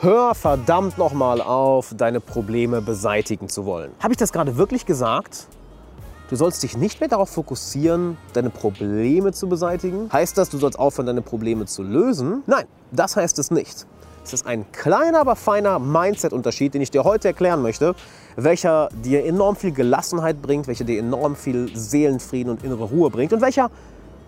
Hör verdammt nochmal auf, deine Probleme beseitigen zu wollen. Habe ich das gerade wirklich gesagt? Du sollst dich nicht mehr darauf fokussieren, deine Probleme zu beseitigen. Heißt das, du sollst aufhören, deine Probleme zu lösen? Nein, das heißt es nicht. Es ist ein kleiner, aber feiner Mindset-Unterschied, den ich dir heute erklären möchte, welcher dir enorm viel Gelassenheit bringt, welcher dir enorm viel Seelenfrieden und innere Ruhe bringt und welcher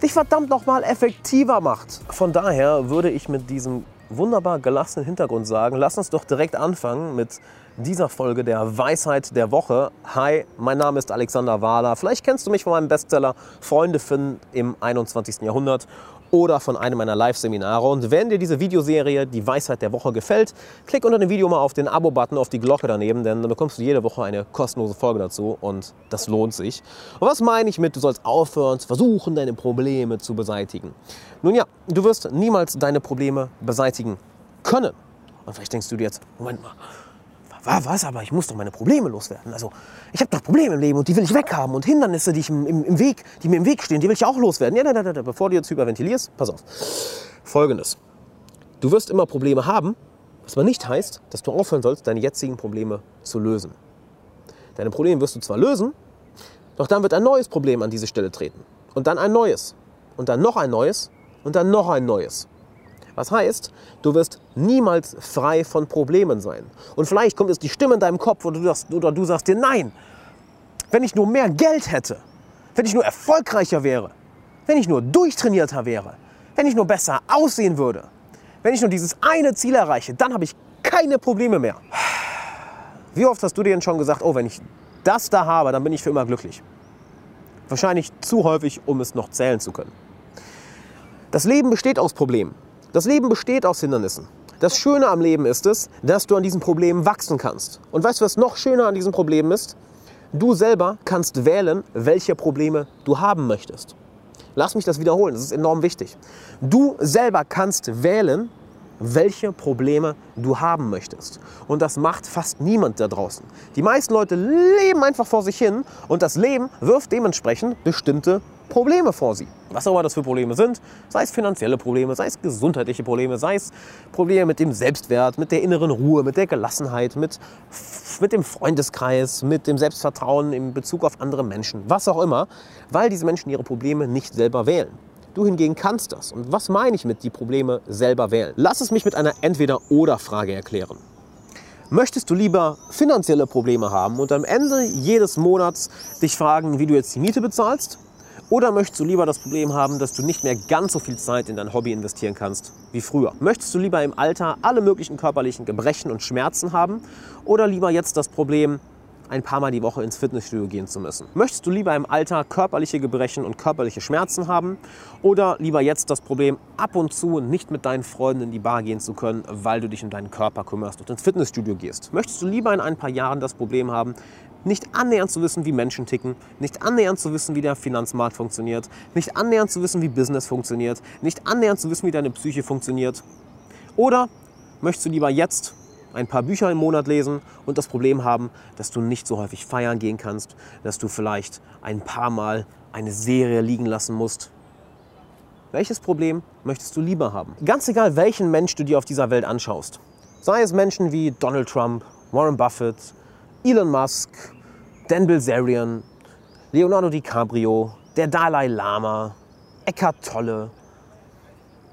dich verdammt nochmal effektiver macht. Von daher würde ich mit diesem wunderbar gelassenen Hintergrund sagen, lass uns doch direkt anfangen mit dieser Folge der Weisheit der Woche. Hi, mein Name ist Alexander Wahler. Vielleicht kennst du mich von meinem Bestseller Freunde finden im 21. Jahrhundert oder von einem meiner Live-Seminare. Und wenn dir diese Videoserie Die Weisheit der Woche gefällt, klick unter dem Video mal auf den Abo-Button, auf die Glocke daneben, denn dann bekommst du jede Woche eine kostenlose Folge dazu und das lohnt sich. Und was meine ich mit, du sollst aufhören zu versuchen, deine Probleme zu beseitigen? Nun ja, du wirst niemals deine Probleme beseitigen können. Und vielleicht denkst du dir jetzt, Moment mal, was, aber ich muss doch meine Probleme loswerden. Also ich habe doch Probleme im Leben und die will ich weghaben und Hindernisse, die, ich im, im, Weg, die mir im Weg stehen, die will ich auch loswerden. Ja, da, da, da, bevor du jetzt hyperventilierst, pass auf. Folgendes. Du wirst immer Probleme haben, was aber nicht heißt, dass du aufhören sollst, deine jetzigen Probleme zu lösen. Deine Probleme wirst du zwar lösen, doch dann wird ein neues Problem an diese Stelle treten. Und dann ein neues. Und dann noch ein neues. Und dann noch ein neues. Was heißt, du wirst niemals frei von Problemen sein. Und vielleicht kommt jetzt die Stimme in deinem Kopf oder du sagst, oder du sagst dir, nein, wenn ich nur mehr Geld hätte, wenn ich nur erfolgreicher wäre, wenn ich nur durchtrainierter wäre, wenn ich nur besser aussehen würde, wenn ich nur dieses eine Ziel erreiche, dann habe ich keine Probleme mehr. Wie oft hast du dir denn schon gesagt, oh, wenn ich das da habe, dann bin ich für immer glücklich? Wahrscheinlich zu häufig, um es noch zählen zu können. Das Leben besteht aus Problemen. Das Leben besteht aus Hindernissen. Das Schöne am Leben ist es, dass du an diesen Problemen wachsen kannst. Und weißt du, was noch schöner an diesen Problemen ist? Du selber kannst wählen, welche Probleme du haben möchtest. Lass mich das wiederholen, das ist enorm wichtig. Du selber kannst wählen, welche Probleme du haben möchtest. Und das macht fast niemand da draußen. Die meisten Leute leben einfach vor sich hin und das Leben wirft dementsprechend bestimmte Probleme vor sie. Was auch immer das für Probleme sind, sei es finanzielle Probleme, sei es gesundheitliche Probleme, sei es Probleme mit dem Selbstwert, mit der inneren Ruhe, mit der Gelassenheit, mit, mit dem Freundeskreis, mit dem Selbstvertrauen in Bezug auf andere Menschen, was auch immer, weil diese Menschen ihre Probleme nicht selber wählen. Du hingegen kannst das. Und was meine ich mit die Probleme selber wählen? Lass es mich mit einer Entweder-Oder-Frage erklären. Möchtest du lieber finanzielle Probleme haben und am Ende jedes Monats dich fragen, wie du jetzt die Miete bezahlst? Oder möchtest du lieber das Problem haben, dass du nicht mehr ganz so viel Zeit in dein Hobby investieren kannst wie früher? Möchtest du lieber im Alter alle möglichen körperlichen Gebrechen und Schmerzen haben? Oder lieber jetzt das Problem, ein paar Mal die Woche ins Fitnessstudio gehen zu müssen? Möchtest du lieber im Alter körperliche Gebrechen und körperliche Schmerzen haben? Oder lieber jetzt das Problem, ab und zu nicht mit deinen Freunden in die Bar gehen zu können, weil du dich um deinen Körper kümmerst und ins Fitnessstudio gehst? Möchtest du lieber in ein paar Jahren das Problem haben, nicht annähernd zu wissen, wie Menschen ticken, nicht annähernd zu wissen, wie der Finanzmarkt funktioniert, nicht annähernd zu wissen, wie Business funktioniert, nicht annähernd zu wissen, wie deine Psyche funktioniert? Oder möchtest du lieber jetzt ein paar Bücher im Monat lesen und das Problem haben, dass du nicht so häufig feiern gehen kannst, dass du vielleicht ein paar Mal eine Serie liegen lassen musst? Welches Problem möchtest du lieber haben? Ganz egal, welchen Mensch du dir auf dieser Welt anschaust. Sei es Menschen wie Donald Trump, Warren Buffett, Elon Musk, Dan Bilzerian, Leonardo DiCaprio, der Dalai Lama, Eckhart Tolle,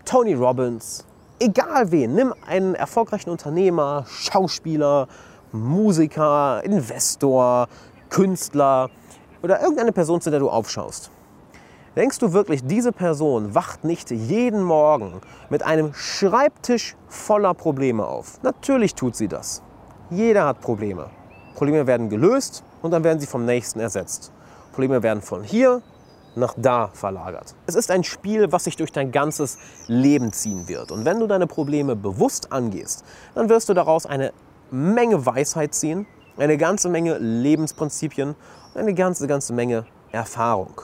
Tony Robbins, egal wen, nimm einen erfolgreichen Unternehmer, Schauspieler, Musiker, Investor, Künstler oder irgendeine Person, zu der du aufschaust. Denkst du wirklich, diese Person wacht nicht jeden Morgen mit einem Schreibtisch voller Probleme auf? Natürlich tut sie das. Jeder hat Probleme. Probleme werden gelöst und dann werden sie vom nächsten ersetzt. Probleme werden von hier nach da verlagert. Es ist ein Spiel, was sich durch dein ganzes Leben ziehen wird. Und wenn du deine Probleme bewusst angehst, dann wirst du daraus eine Menge Weisheit ziehen, eine ganze Menge Lebensprinzipien und eine ganze, ganze Menge Erfahrung.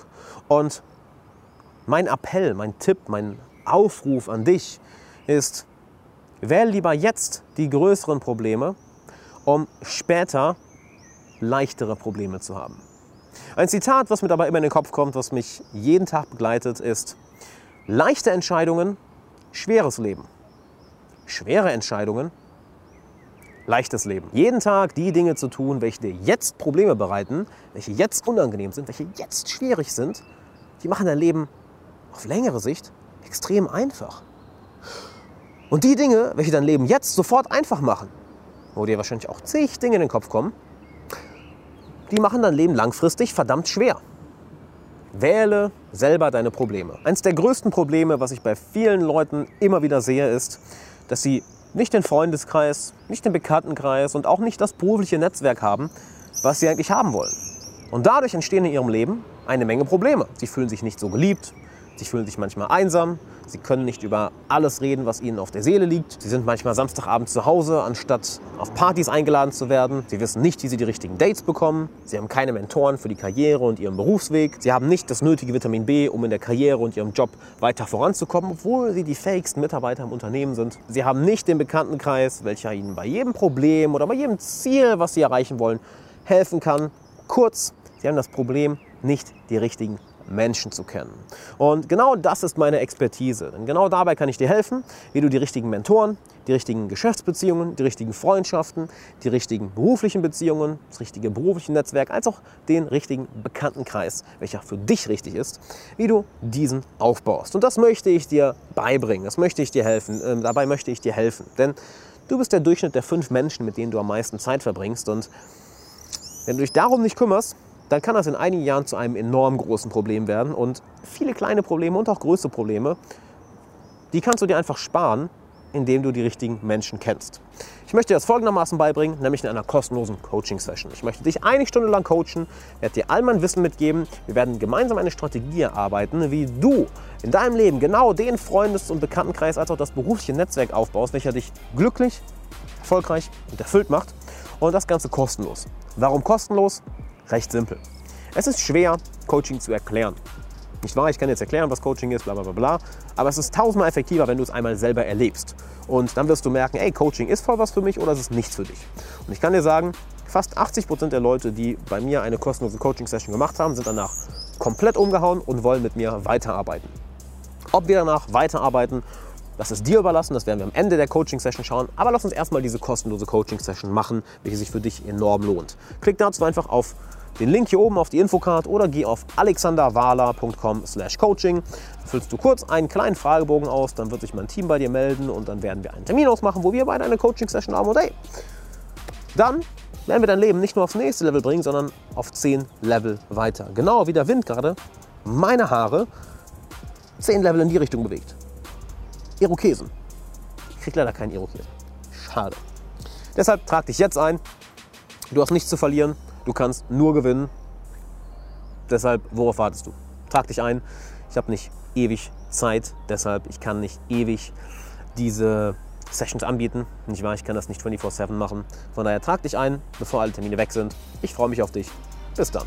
Und mein Appell, mein Tipp, mein Aufruf an dich ist, wähle lieber jetzt die größeren Probleme um später leichtere Probleme zu haben. Ein Zitat, was mir dabei immer in den Kopf kommt, was mich jeden Tag begleitet, ist, leichte Entscheidungen, schweres Leben. Schwere Entscheidungen, leichtes Leben. Jeden Tag die Dinge zu tun, welche dir jetzt Probleme bereiten, welche jetzt unangenehm sind, welche jetzt schwierig sind, die machen dein Leben auf längere Sicht extrem einfach. Und die Dinge, welche dein Leben jetzt sofort einfach machen, wo dir wahrscheinlich auch zig Dinge in den Kopf kommen, die machen dein Leben langfristig verdammt schwer. Wähle selber deine Probleme. Eines der größten Probleme, was ich bei vielen Leuten immer wieder sehe, ist, dass sie nicht den Freundeskreis, nicht den Bekanntenkreis und auch nicht das berufliche Netzwerk haben, was sie eigentlich haben wollen. Und dadurch entstehen in ihrem Leben eine Menge Probleme. Sie fühlen sich nicht so geliebt, sie fühlen sich manchmal einsam, sie können nicht über alles reden, was ihnen auf der Seele liegt. Sie sind manchmal Samstagabend zu Hause, anstatt auf Partys eingeladen zu werden. Sie wissen nicht, wie sie die richtigen Dates bekommen. Sie haben keine Mentoren für die Karriere und ihren Berufsweg. Sie haben nicht das nötige Vitamin B, um in der Karriere und ihrem Job weiter voranzukommen, obwohl sie die fähigsten Mitarbeiter im Unternehmen sind. Sie haben nicht den Bekanntenkreis, welcher ihnen bei jedem Problem oder bei jedem Ziel, was sie erreichen wollen, helfen kann. Kurz, sie haben das Problem, nicht die richtigen Menschen zu kennen. Und genau das ist meine Expertise. Denn genau dabei kann ich dir helfen, wie du die richtigen Mentoren, die richtigen Geschäftsbeziehungen, die richtigen Freundschaften, die richtigen beruflichen Beziehungen, das richtige berufliche Netzwerk, als auch den richtigen Bekanntenkreis, welcher für dich richtig ist, wie du diesen aufbaust. Und das möchte ich dir beibringen, das möchte ich dir helfen, äh, dabei möchte ich dir helfen. Denn du bist der Durchschnitt der fünf Menschen, mit denen du am meisten Zeit verbringst. Und wenn du dich darum nicht kümmerst, dann kann das in einigen Jahren zu einem enorm großen Problem werden. Und viele kleine Probleme und auch größere Probleme, die kannst du dir einfach sparen, indem du die richtigen Menschen kennst. Ich möchte dir das folgendermaßen beibringen, nämlich in einer kostenlosen Coaching-Session. Ich möchte dich eine Stunde lang coachen, werde dir all mein Wissen mitgeben. Wir werden gemeinsam eine Strategie erarbeiten, wie du in deinem Leben genau den Freundes- und Bekanntenkreis als auch das berufliche Netzwerk aufbaust, welcher dich glücklich, erfolgreich und erfüllt macht. Und das Ganze kostenlos. Warum kostenlos? Recht simpel. Es ist schwer, Coaching zu erklären. Nicht wahr? Ich kann jetzt erklären, was Coaching ist, bla bla bla Aber es ist tausendmal effektiver, wenn du es einmal selber erlebst. Und dann wirst du merken, ey, Coaching ist voll was für mich oder es ist nichts für dich. Und ich kann dir sagen, fast 80 Prozent der Leute, die bei mir eine kostenlose Coaching-Session gemacht haben, sind danach komplett umgehauen und wollen mit mir weiterarbeiten. Ob wir danach weiterarbeiten, das ist dir überlassen, das werden wir am Ende der Coaching-Session schauen. Aber lass uns erstmal diese kostenlose Coaching-Session machen, welche sich für dich enorm lohnt. Klick dazu einfach auf den Link hier oben auf die Infocard oder geh auf alexanderwala.com slash coaching. Füllst du kurz einen kleinen Fragebogen aus, dann wird sich mein Team bei dir melden und dann werden wir einen Termin ausmachen, wo wir beide eine Coaching-Session haben und hey, dann werden wir dein Leben nicht nur aufs nächste Level bringen, sondern auf 10 Level weiter. Genau wie der Wind gerade meine Haare 10 Level in die Richtung bewegt. Irokesen. Ich krieg leider keinen Irokesen. Schade. Deshalb trag dich jetzt ein. Du hast nichts zu verlieren. Du kannst nur gewinnen. Deshalb, worauf wartest du? Trag dich ein. Ich habe nicht ewig Zeit, deshalb ich kann nicht ewig diese Sessions anbieten. Nicht wahr? Ich kann das nicht 24/7 machen. Von daher trag dich ein, bevor alle Termine weg sind. Ich freue mich auf dich. Bis dann.